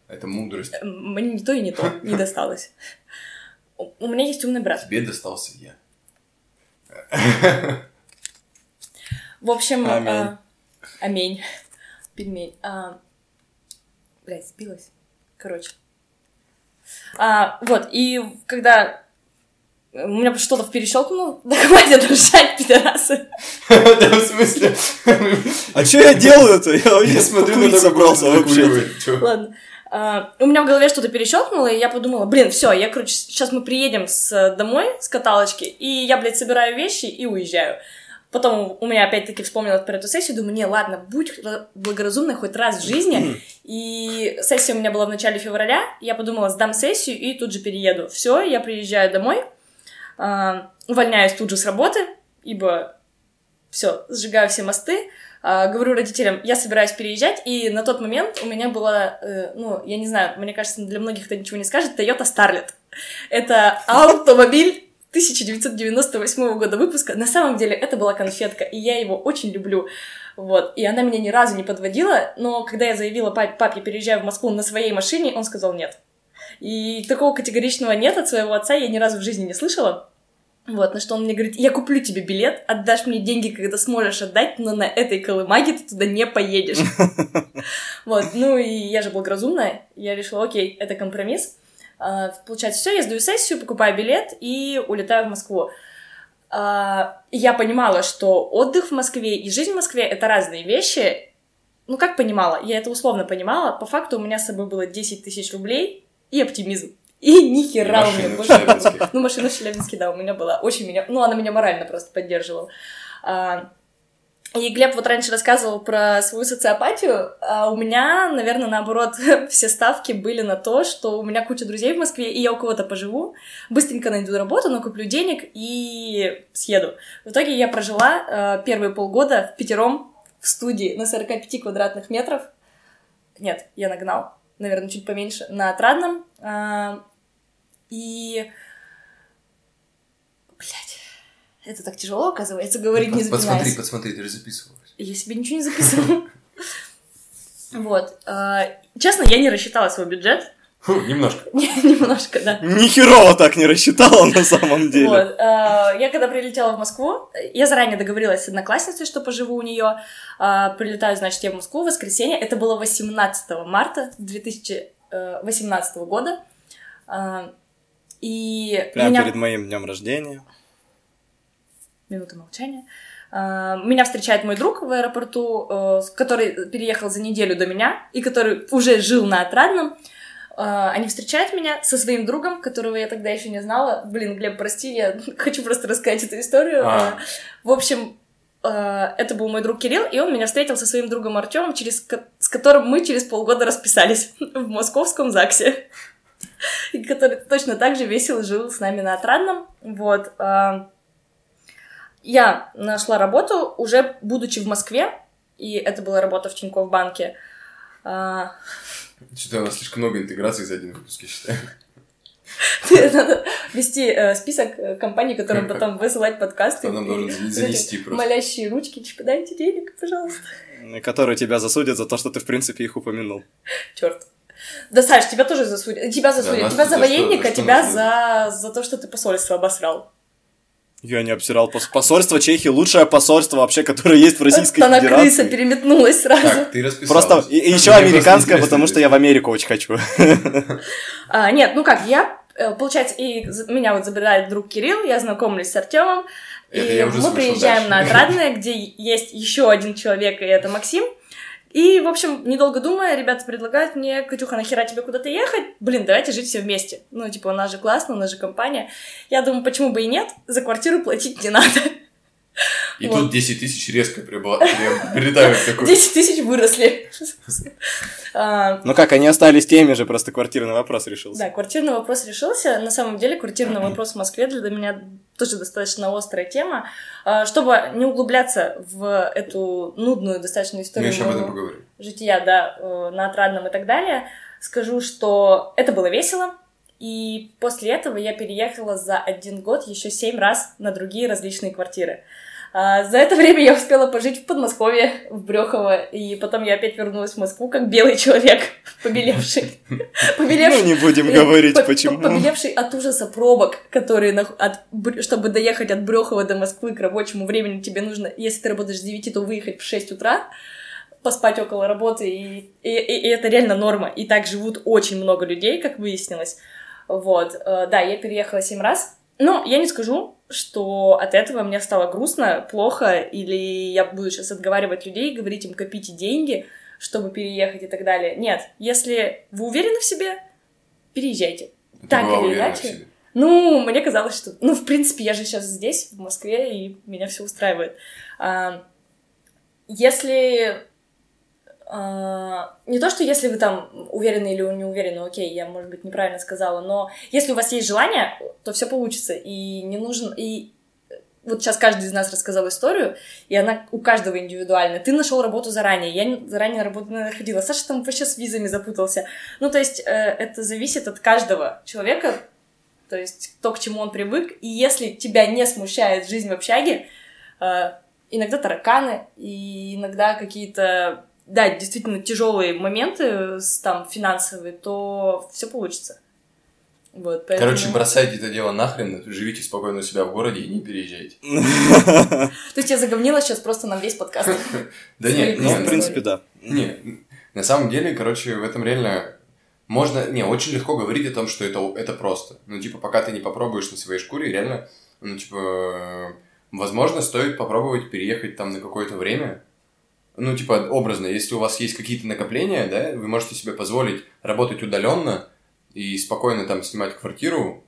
Это мудрость. М, Мне ни то и не то не досталось. У меня есть умный брат. Тебе достался я. В общем, Аминь. а, аминь. Пельмень. А, блядь, сбилась. Короче. А, вот, и когда у меня что-то перещелкнуло, да хватит ржать, пидорасы. Да, в смысле? А что я делаю-то? Я, Я смотрю на покурить собрался вообще. вообще. Ладно. А, у меня в голове что-то перещелкнуло, и я подумала, блин, все, я, короче, сейчас мы приедем с, домой с каталочки, и я, блядь, собираю вещи и уезжаю. Потом у меня опять-таки вспомнилась про эту сессию, думаю, не, ладно, будь ра- благоразумной хоть раз в жизни. И сессия у меня была в начале февраля, я подумала, сдам сессию и тут же перееду. Все, я приезжаю домой, а, увольняюсь тут же с работы, ибо все, сжигаю все мосты, а, говорю родителям, я собираюсь переезжать, и на тот момент у меня была, э, ну, я не знаю, мне кажется, для многих это ничего не скажет, Toyota Starlet. Это автомобиль 1998 года выпуска. На самом деле это была конфетка, и я его очень люблю. Вот. И она меня ни разу не подводила, но когда я заявила пап- папе, переезжаю в Москву на своей машине, он сказал нет. И такого категоричного нет от своего отца я ни разу в жизни не слышала. Вот, на что он мне говорит, я куплю тебе билет, отдашь мне деньги, когда сможешь отдать, но на этой колымаге ты туда не поедешь. Вот, ну и я же благоразумная, я решила, окей, это компромисс. А, получается, все, я сдаю сессию, покупаю билет и улетаю в Москву. А, я понимала, что отдых в Москве и жизнь в Москве — это разные вещи. Ну, как понимала? Я это условно понимала. По факту у меня с собой было 10 тысяч рублей и оптимизм. И ни хера у меня больше... Ну, машина в Челябинске, да, у меня была. Очень меня... Ну, она меня морально просто поддерживала. А, и Глеб вот раньше рассказывал про свою социопатию, а у меня, наверное, наоборот, все ставки были на то, что у меня куча друзей в Москве, и я у кого-то поживу, быстренько найду работу, накуплю денег и съеду. В итоге я прожила э, первые полгода в пятером в студии на 45 квадратных метров. Нет, я нагнал, наверное, чуть поменьше, на Отрадном. Э, и... Блять, это так тяжело, оказывается, говорить, не запинаясь. Подсмотри, подсмотри, ты же записывалась. Я себе ничего не записывала. Вот. А, честно, я не рассчитала свой бюджет. Фу, немножко. Немножко, да. Ни херово так не рассчитала на самом деле. Вот. а, Я когда прилетела в Москву, я заранее договорилась с одноклассницей, что поживу у нее. Прилетаю, значит, я в Москву в воскресенье. Это было 18 марта 2018 года. А, И Прямо меня... перед моим днем рождения. Минута молчания. А, Меня встречает мой друг в аэропорту, э, который переехал за неделю до меня и который уже жил на Отрадном. А, Они встречают меня со своим другом, которого я тогда еще не знала. Блин, Глеб, прости, я хочу просто рассказать эту историю. А. А, В общем, э, это был мой друг Кирилл, и он меня встретил со своим другом Артемом, через, с которым мы через полгода расписались в московском ЗАГСе. И который точно так же весело жил с нами на Отрадном. Вот. Я нашла работу, уже будучи в Москве, и это была работа в Тинькофф банке. А, Что-то у нас слишком много интеграций за один выпуск, я считаю. Надо вести э, список э, компаний, которым потом высылать подкасты. Кто нам должен вот занести просто. Молящие ручки, типа, дайте денег, пожалуйста. Который тебя засудит за то, что ты, в принципе, их упомянул. Черт. Да, Саш, тебя тоже засудят. Тебя засудят. тебя за военника, тебя за, за то, что ты посольство обосрал. Я не обсирал пос- посольство Чехии, лучшее посольство вообще, которое есть в Российской Она крыса Федерации. переметнулась сразу. Так, ты расписалась. Просто и, еще Мне американское, просто потому что я в Америку очень хочу. А, нет, ну как, я, э, получается, и меня вот забирает друг Кирилл, я знакомлюсь с Артемом, и мы приезжаем дальше. на Отрадное, где есть еще один человек, и это Максим. И, в общем, недолго думая, ребята предлагают мне, Катюха, нахера тебе куда-то ехать? Блин, давайте жить все вместе. Ну, типа, у нас же классно, у нас же компания. Я думаю, почему бы и нет, за квартиру платить не надо. И Вот. тут 10 тысяч резко прибла- при- прилетают такой. 10 тысяч выросли. А, Ну как, они остались теми же, просто квартирный вопрос решился. Да, квартирный вопрос решился. На самом деле, квартирный вопрос в Москве для меня тоже достаточно острая тема. А, Чтобы не углубляться в эту нудную достаточно историю еще об этом моего поговорим. жития, да, э, на Отрадном и так далее, скажу, что это было весело. И после этого я переехала за один год еще семь раз на другие различные квартиры. А, За это время я успела пожить в Подмосковье, в Брехово, и потом я опять вернулась в Москву как белый человек, побелевший. Ну, Побелевший не будем Э, говорить, по- почему. по- Побелевший от ужаса пробок, которые, нах- от, чтобы доехать от Брехова до Москвы к рабочему времени, тебе нужно, если ты работаешь с 9, то выехать в 6 утра, поспать около работы, и, и, и- и это реально норма. И так живут очень много людей, как выяснилось. Вот, э, да, я переехала 7 раз, но я не скажу, что от этого мне стало грустно, плохо, или я буду сейчас отговаривать людей, говорить им копите деньги, чтобы переехать и так далее. Нет, если вы уверены в себе, переезжайте. Ты Так или иначе. Ну, мне казалось, что... Ну, в принципе, я же сейчас здесь, в Москве, и меня все устраивает. А, если... а, не то, что если вы там уверены или не уверены, окей, я, может быть, неправильно сказала, но если у вас есть желание, то все получится, и не нужен... И вот сейчас каждый из нас рассказал историю, и она у каждого индивидуальна. Ты нашел работу заранее, я не- заранее работу не находила. Саша там вообще с визами запутался. Ну, то есть, э, это зависит от каждого человека, то есть то, к чему он привык. И если тебя не смущает жизнь в общаге, э, иногда тараканы, и иногда какие-то, да, действительно тяжелые моменты, с- там, финансовые, то все получится. Вот, поэтому... Короче, бросайте это дело нахрен, живите спокойно у себя в городе и не переезжайте. То есть я заговнила сейчас просто на весь подкаст. Да нет, Ну, в принципе, да. Не, на самом деле, короче, в этом реально можно... Не, очень легко говорить о том, что это, это просто. Ну, типа, пока ты не попробуешь на своей шкуре, реально, ну, типа, э, возможно, стоит попробовать переехать там на какое-то время. Ну, типа, образно, если у вас есть какие-то накопления, да, вы можете себе позволить работать удаленно и спокойно там снимать квартиру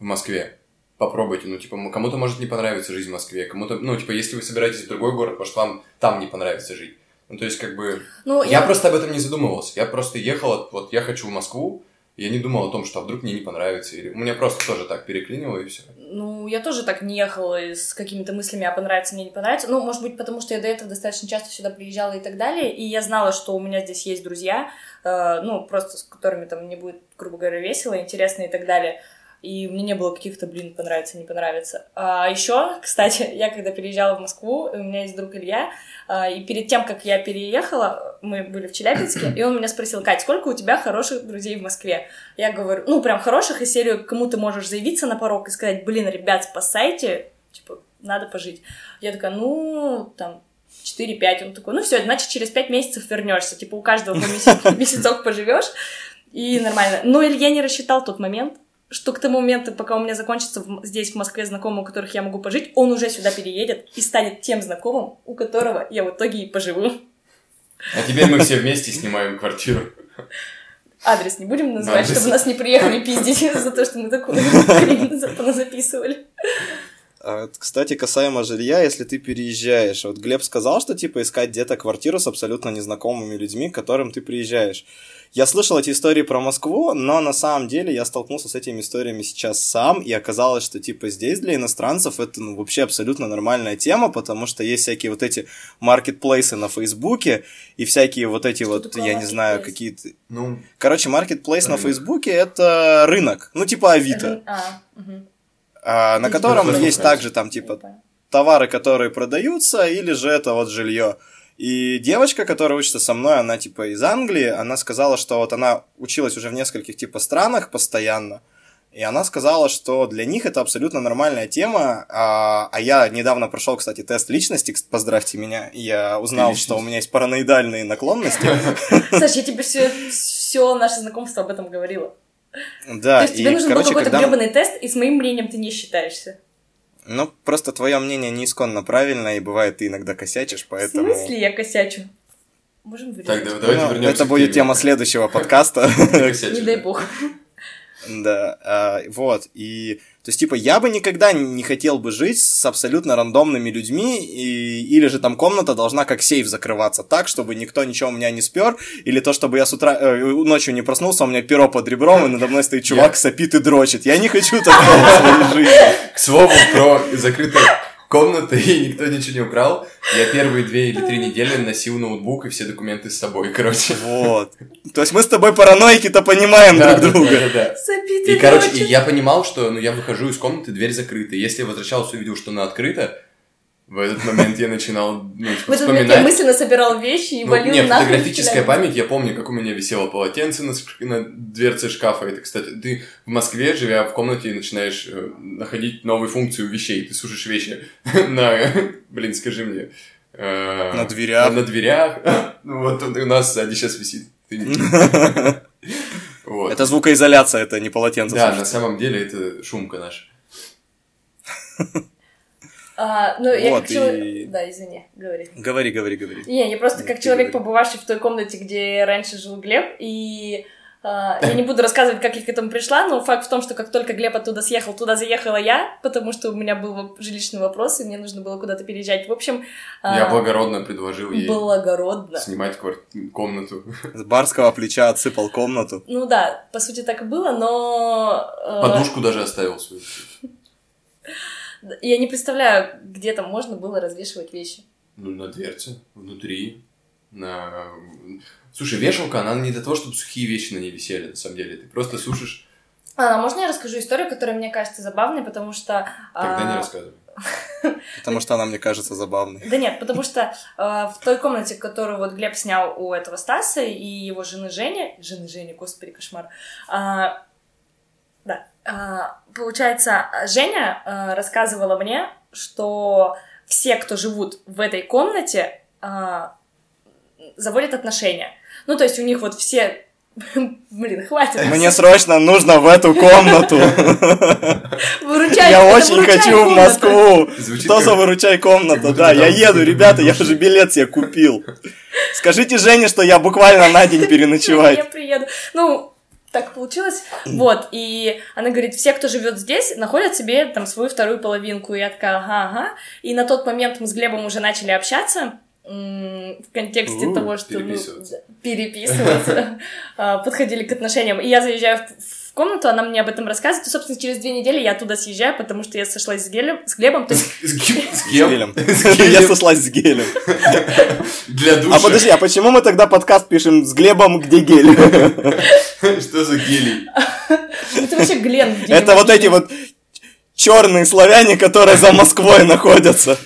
в Москве. Попробуйте, ну, типа, кому-то может не понравиться жизнь в Москве, кому-то, ну, типа, если вы собираетесь в другой город, может, вам там не понравится жить. Ну, то есть, как бы... Ну, Я просто об этом не задумывался. Я просто ехал, вот я хочу в Москву, я не думал о том, что вдруг мне не понравится. Или... У меня просто тоже так переклинило, и все. Ну, я тоже так не ехала с какими-то мыслями, а понравится мне, не понравится. Ну, может быть, потому что я до этого достаточно часто сюда приезжала и так далее, и я знала, что у меня здесь есть друзья, э, ну, просто с которыми там мне будет, грубо говоря, весело, интересно и так далее. И меня не было каких-то, блин, понравится, не понравится. А еще, кстати, я когда переезжала в Москву, у меня есть друг Илья, а, и перед тем, как я переехала, мы были в Челябинске, и он меня спросил, Кать, сколько у тебя хороших друзей в Москве? Я говорю, ну, прям хороших, из серию, кому ты можешь заявиться на порог и сказать, блин, ребят, спасайте, типа, надо пожить. Я такая, ну, там, 4-5. Он такой, ну все, значит, через 5 месяцев вернешься. Типа, у каждого по месяц- месяцок поживешь, и нормально. Но Илья не рассчитал тот момент, что к тому моменту, пока у меня закончится в- здесь, в Москве, знакомые, у которых я могу пожить, он уже сюда переедет и станет тем знакомым, у которого я в итоге и поживу. А теперь мы все вместе снимаем квартиру. Адрес не будем называть, Адрес. чтобы нас не приехали пиздить за то, что мы такую записывали. А, Кстати, касаемо жилья, если ты переезжаешь, вот Глеб сказал, что типа искать где-то квартиру с абсолютно незнакомыми людьми, к которым ты приезжаешь. Я слышал эти истории про Москву, но на самом деле я столкнулся с этими историями сейчас сам, и оказалось, что типа здесь для иностранцев это ну, вообще абсолютно нормальная тема, потому что есть всякие вот эти маркетплейсы на Фейсбуке и всякие вот эти Что вот, я не знаю, какие-то... Ну, Короче, маркетплейс на. Фейсбуке это рынок, ну типа Авито, А, мгм. А, на котором есть также там типа товары, которые продаются, или же это вот жилье. И девочка, которая учится со мной, она типа из Англии, она сказала, что вот она училась уже в нескольких типа странах постоянно, и она сказала, что для них это абсолютно нормальная тема, а, а я недавно прошел, кстати, тест личности, поздравьте меня, я узнал, что у меня есть параноидальные наклонности. Саш, я тебе все, все наше знакомство об этом говорила. Да, То есть тебе и, нужен был короче, какой-то когда... гребаный тест, и с моим мнением ты не считаешься. Ну, просто твое мнение не исконно правильное, и бывает, ты иногда косячишь, поэтому... В смысле я косячу? Можем вырезать? так, да- давайте Ну, вернемся это будет тема следующего подкаста. Не дай бог. Да, а, вот, и, то есть, типа, я бы никогда не хотел бы жить с абсолютно рандомными людьми, и, или же там комната должна как сейф закрываться так, чтобы никто ничего у меня не спер, или то, чтобы я с утра, э, ночью не проснулся, у меня перо под ребром, и надо мной стоит чувак, сопит и дрочит. Я не хочу такого в своей жизни. К слову, про закрытую комнату и никто ничего не украл. Я первые две или три недели носил ноутбук и все документы с собой, короче. Вот. То есть мы с тобой параноики-то понимаем Да, друг да, друга. да, да. Сопит И, короче, и я понимал, что ну, я выхожу из комнаты, дверь закрыта. Если я возвращался, увидел, что она открыта, в этот момент я начинал ну, типа, В этот момент я вспоминать. мысленно собирал вещи и Ну, валил не, нахрен фотографическая память, я помню, как у меня висело полотенце на, на дверце шкафа. Это, кстати, ты в Москве, живя в комнате, начинаешь э, находить новые функции у вещей. Ты сушишь вещи на, блин, скажи мне. э, На дверях. На дверях. Ну, вот он у нас сзади сейчас висит. Ты не видишь. Вот. Это звукоизоляция, это не полотенце. Да, на самом деле это шумка наша. А, ну, я Вот, как человек... и- Да, извини, говори. Говори, говори, говори. Не, я просто как ты человек, говори. побывавший в той комнате, где раньше жил Глеб, и а, я не буду рассказывать, как я к этому пришла, но факт в том, что как только Глеб оттуда съехал, туда заехала я, потому что у меня был жилищный вопрос, и мне нужно было куда-то переезжать. В общем, а, Я благородно предложил ей благородно. снимать квар- комнату. С барского плеча отсыпал комнату. Ну да, по сути так и было, но... э, Подушку даже оставил свою. Я не представляю, где там можно было развешивать вещи. Ну, на дверце, внутри, на... Слушай, вешалка, она не для того, чтобы сухие вещи на ней висели, на самом деле. Ты просто сушишь, А, можно я расскажу историю, которая мне кажется забавной, потому что... тогда не а, рассказывай. Потому что она мне кажется забавной. Да нет, потому что э, в той комнате, которую вот Глеб снял у этого Стаса и его жены Жени, жены Жени, господи, кошмар, а, Да. А, Получается, Женя а, рассказывала мне, что все, кто живут в этой комнате, а, заводят отношения. Ну, то есть у них вот все... Блин, хватит. Мне срочно нужно в эту комнату. Выручай, Я очень выручай хочу в. Москву. Звучит Что как- за выручай комната? будто Да, я еду, ребята, я уже билет себе купил. Скажите Жене, что я буквально на день Я переночевать. приеду. Ну, так получилось. Вот, и она говорит, все, кто живет здесь, находят себе там свою вторую половинку. И я такая, ага, ага. И на тот момент мы с Глебом уже начали общаться в контексте У, того, что мы переписываться. а, подходили к отношениям. И я заезжаю в- в комнату, она мне об этом рассказывает, и, собственно, через две недели я оттуда съезжаю, потому что я сошлась с, Гелем, с Глебом, то есть С гелем. Я гелем. сослась с гелем. Для душа. А подожди, а почему мы тогда подкаст пишем с Глебом, где гель? Что за гелий? ну, ты вообще Глен. где Это вот эти вот черные славяне, которые за Москвой находятся.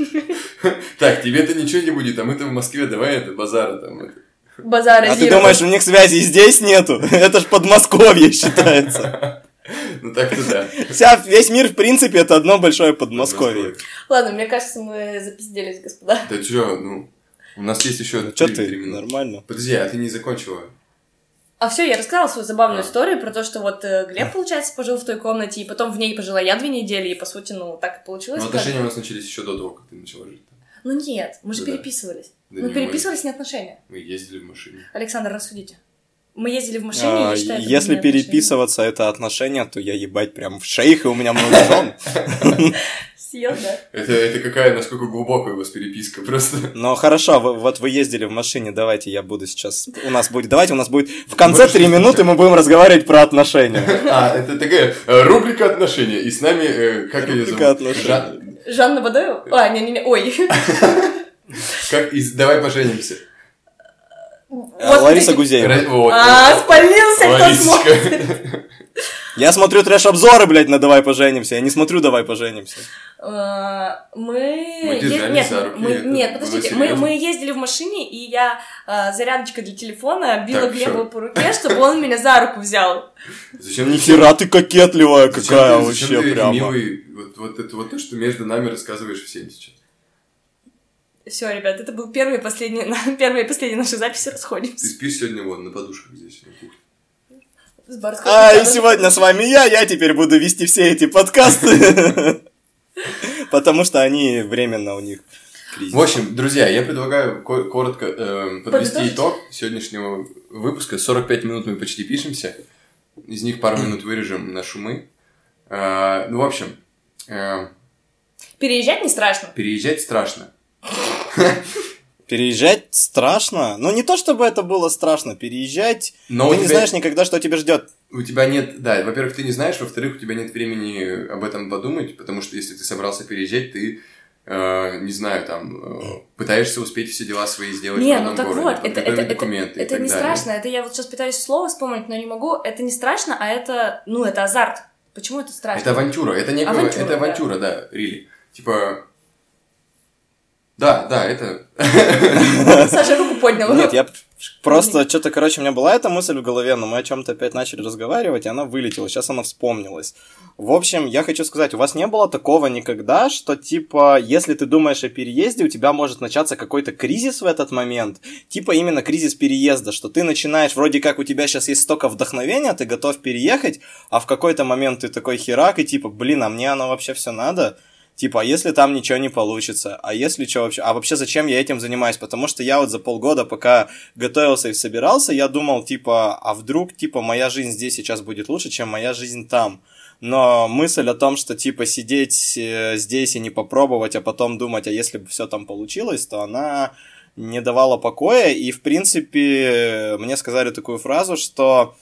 Так, тебе-то ничего не будет, а мы-то в Москве, давай это, базара там. это. А ты думаешь, у них связи и здесь нету? Это ж Подмосковье считается. Ну так-то да. Вся, весь мир, в принципе, это одно большое Подмосковье. Ладно, мне кажется, мы запизделись, господа. Да чё, ну, у нас есть еще Ну, три- ты, три минуты. нормально. Подожди, а ты не закончила? А все, я рассказала свою забавную А. историю про то, что вот э, Глеб, получается, пожил в той комнате, и потом в ней пожила я две недели, и по сути, ну, так и получилось. Ну, как- отношения у нас начались еще до того, как ты начала жить. Ну нет, мы же Ну да. переписывались. Да мы не, переписывались не отношения. Мы ездили в машине. Александр, рассудите. Мы ездили в машине, и А, я считаю, это Если переписываться это отношения, то я ебать прям в шейх, и у меня много жен. отношения. Съел, да? Это, это какая, насколько глубокая у вас переписка просто. Но хорошо, вы- вот вы ездили в машине, давайте я буду сейчас... У нас будет, давайте у нас будет... В конце три минуты мы будем разговаривать про отношения. А, это такая э, рубрика отношения. И с нами, э, как ее Рубрика зовут? отношений. Жан- Жанна Бадоева? А, не-не-не, ой. Как из «Давай поженимся». А, Лариса? Гузеева. А, спалился кто смотрит. Я смотрю трэш-обзоры, блядь, на «Давай поженимся». Я не смотрю «Давай поженимся». А, Мы... Мы держались Нет, за руки, мы- нет, подождите, мы, мы ездили в машине, и я а, зарядочкой для телефона била Так, Глеба всё. по руке, чтобы он меня за руку взял. Зачем Нихера ты кокетливая зачем какая ты- зачем вообще ты прямо. милый, вот, вот это вот то, что между нами рассказываешь всем сейчас. Все, ребят, это был первый и последний, первая и последняя наша запись, Ты расходимся. спишь сегодня вот на подушках здесь, на кухне. А, и сегодня с вами я, я теперь буду вести все эти подкасты. Потому что они временно у них кризис. В общем, друзья, я предлагаю ко- коротко э, подвести Подытожить? итог сегодняшнего выпуска. 45 минут мы почти пишемся. Из них пару минут вырежем на шумы. Э, ну, в общем, э, Переезжать не страшно. переезжать страшно. Переезжать страшно. Ну, не то чтобы это было страшно. Переезжать... Но Ты у не тебя- знаешь никогда, что тебя ждет. У тебя нет, да, во-первых, ты не знаешь, во-вторых, у тебя нет времени об этом подумать, потому что если ты собрался переезжать, ты, э, не знаю, там, э, пытаешься успеть все дела свои сделать Не, в ну одном так городе, вот, это, это, это, документы это так не далее. страшно. Это я вот сейчас пытаюсь слово вспомнить, но не могу. Это не страшно, а это, ну, это азарт. Почему это страшно? Это авантюра, это некая, Авантюра, это да. авантюра, да, Рили. Типа, да, да, это... Саша руку поднял. Нет, я просто что-то, короче, у меня была эта мысль в голове, но мы о чем-то опять начали разговаривать, и она вылетела. Сейчас она вспомнилась. В общем, я хочу сказать, у вас не было такого никогда, что типа, если ты думаешь о переезде, у тебя может начаться какой-то кризис в этот момент, типа именно кризис переезда, что ты начинаешь, вроде как у тебя сейчас есть столько вдохновения, ты готов переехать, а в какой-то момент ты такой херак, и типа, блин, а мне оно вообще все надо? Типа, а если там ничего не получится? А если что вообще? А вообще зачем я этим занимаюсь? Потому что я вот за полгода, пока готовился и собирался, я думал, типа, а вдруг, типа, моя жизнь здесь сейчас будет лучше, чем моя жизнь там. Но мысль о том, что, типа, сидеть э, здесь и не попробовать, а потом думать, а если бы все там получилось, то она не давала покоя. И, в принципе, мне сказали такую фразу, что...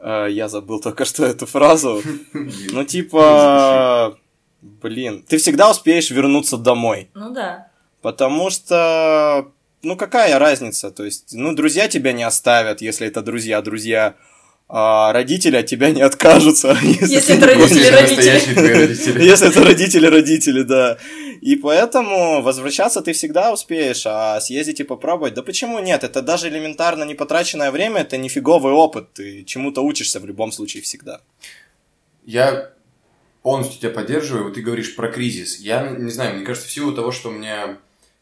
э, я забыл только что эту фразу. Ну, типа... Блин, ты всегда успеешь вернуться домой. Ну да. Потому что, ну какая разница? То есть, ну друзья тебя не оставят, если это друзья, друзья. А родители от тебя не откажутся. Если ты это не родители, будешь- родители. настоящие твои родители. Если это родители, родители, да. И поэтому возвращаться ты всегда успеешь, а съездить и попробовать, да почему нет? Это даже элементарно не потраченное время, это не фиговый опыт, ты чему-то учишься в любом случае всегда. я полностью тебя поддерживаю. Вот ты говоришь про кризис. Я не знаю, мне кажется, в силу того, что у меня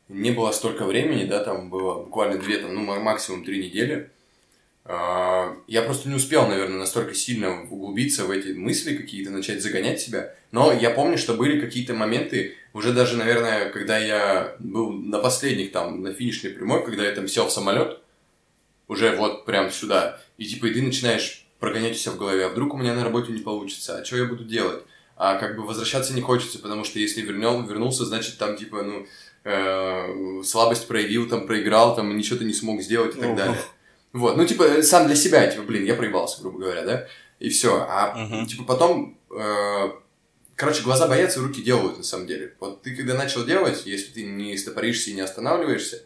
не было столько времени, да, там было буквально две, там, ну, максимум три недели, а, я просто не успел, наверное, настолько сильно углубиться в эти мысли какие-то, начать загонять себя. Но я помню, что были какие-то моменты, уже даже, наверное, когда я был на последних там, на финишной прямой, когда я там сел в самолет, уже вот прям сюда, и типа и ты начинаешь прогонять все в голове, а вдруг у меня на работе не получится, а что я буду делать? А как бы возвращаться не хочется, потому что если вернел, вернулся, значит там типа, ну, э, слабость проявил, там проиграл, там ничего ты не смог сделать и так далее. Вот, ну, типа, сам для себя, типа, блин, я проебался, грубо говоря, да? И все. А, uh-huh. типа, потом, э, короче, глаза боятся, руки делают, на самом деле. Вот ты когда начал делать, если ты не стопоришься и не останавливаешься,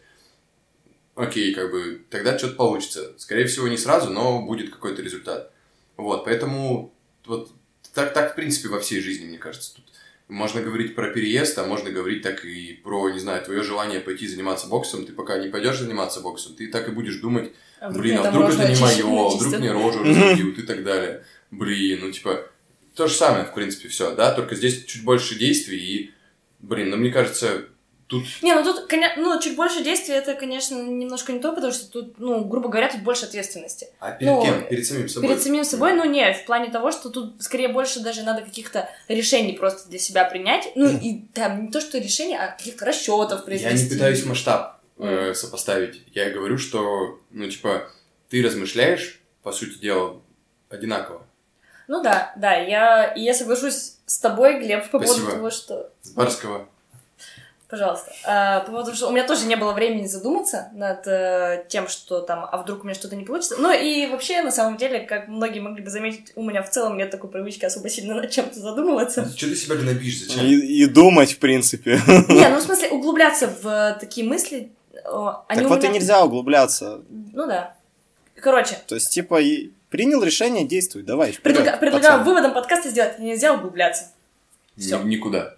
окей, как бы, тогда что-то получится. Скорее всего, не сразу, но будет какой-то результат. Вот, поэтому, вот, так, так, в принципе, во всей жизни, мне кажется, тут можно говорить про переезд, а можно говорить так и про, не знаю, твое желание пойти заниматься боксом. Ты пока не пойдешь заниматься боксом, ты так и будешь думать, а блин, а вдруг это не мое, а вдруг мне рожу разобьют и так далее. Блин, ну типа, то же самое, в принципе, все, да, только здесь чуть больше действий и, блин, ну мне кажется, Тут... Не, ну тут, ну, чуть больше действий, это, конечно, немножко не то, потому что тут, ну, грубо говоря, тут больше ответственности. А перед ну, кем? Перед самим собой? Перед самим собой, ну, не, в плане того, что тут скорее больше даже надо каких-то решений просто для себя принять. Ну, и там не то, что решения, а каких-то расчетов произвести. Я не пытаюсь масштаб э, сопоставить. Я говорю, что, ну, типа, ты размышляешь, по сути дела, одинаково. Ну да, да, я, я соглашусь с тобой, Глеб, по Спасибо. поводу того, что... С Барского. Пожалуйста. А, по поводу, что у меня тоже не было времени задуматься над э, тем, что там, а вдруг у меня что-то не получится. Ну и вообще, на самом деле, как многие могли бы заметить, у меня в целом нет такой привычки особо сильно над чем-то задумываться. Что ты себя гнобишь, зачем? И, и думать, в принципе. Не, ну в смысле, углубляться в такие мысли, они так вот меня... и нельзя углубляться. Ну да. Короче. То есть, типа, и принял решение, действуй, давай. Предлагаю, предлагаю выводом подкаста сделать, нельзя углубляться. Все. Никуда.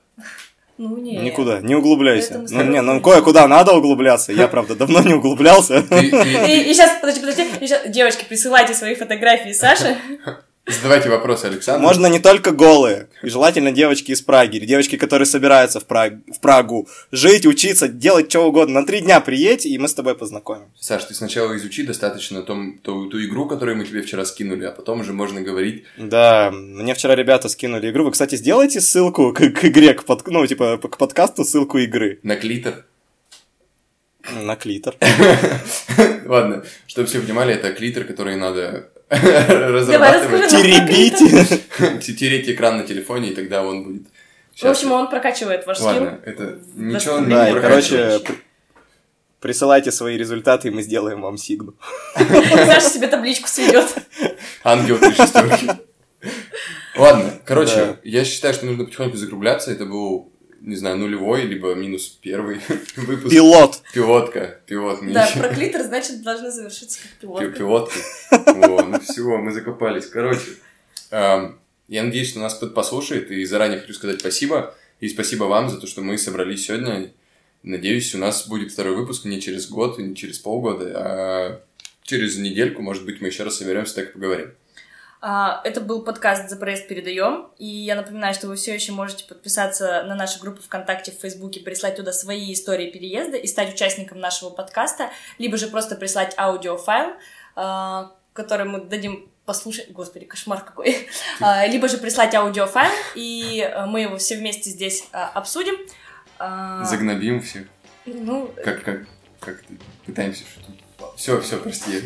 Ну, нет. Никуда, не углубляйся. Ну, не, ну кое-куда надо углубляться. Я, правда, давно не углублялся. И сейчас, подожди, подожди. Девочки, присылайте свои фотографии Саше. Задавайте вопросы, Александр. Можно не только голые, и желательно девочки из Праги, или девочки, которые собираются в, Праг... в Прагу жить, учиться, делать что угодно. На три дня приедь, и мы с тобой познакомим. Саш, ты сначала изучи достаточно том, ту, ту игру, которую мы тебе вчера скинули, а потом уже можно говорить. Да, мне вчера ребята скинули игру. Вы, кстати, сделайте ссылку к, к игре, к под... ну, типа, к подкасту ссылку игры. На клитер. На клитер. Ладно, чтобы все понимали, это клитер, который надо разрабатывать. Теребить. Тереть экран на телефоне, и тогда он будет... В общем, он прокачивает ваш скилл. Ладно, это ничего не Да, и, короче, присылайте свои результаты, и мы сделаем вам сигну. Саша себе табличку сведет. Ангел три шестерки. Ладно, короче, я считаю, что нужно потихоньку закругляться. Это был не знаю, нулевой, либо минус первый выпуск. Пилот. Пилотка. Пилот. Да, про клитор, значит, должны завершиться как пилотка. Пилотка. Во, ну все, мы закопались. Короче, я надеюсь, что нас кто-то послушает, и заранее хочу сказать спасибо. И спасибо вам за то, что мы собрались сегодня. Надеюсь, у нас будет второй выпуск не через год, не через полгода, а через недельку, может быть, мы еще раз соберемся, так и поговорим. А, это был подкаст «За проезд передаем», и я напоминаю, что вы все еще можете подписаться на нашу группу ВКонтакте, в Фейсбуке, прислать туда свои истории переезда и стать участником нашего подкаста, либо же просто прислать аудиофайл, а, который мы дадим послушать, господи, кошмар какой, а, либо же прислать аудиофайл, и мы его все вместе здесь обсудим. Загнобим всех. Ну... Как, как, как пытаемся что-то... Все, все, прости.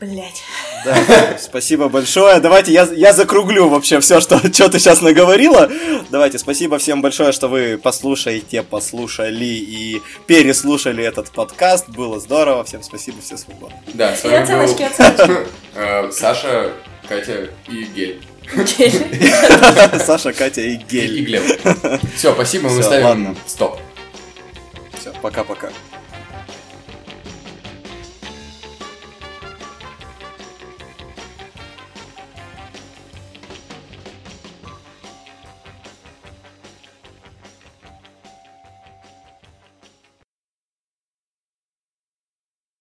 Блять. Да, спасибо большое. Давайте я, я закруглю вообще все, что, что ты сейчас наговорила. Давайте, спасибо всем большое, что вы послушаете, послушали и переслушали этот подкаст. Было здорово. Всем спасибо, все свободны. Да, с вами и оценочки, был... оценочки. Э, Саша, Катя и Гель. Саша, Катя и Гель. И Глеб. Все, спасибо, мы ставим стоп. Все, пока-пока.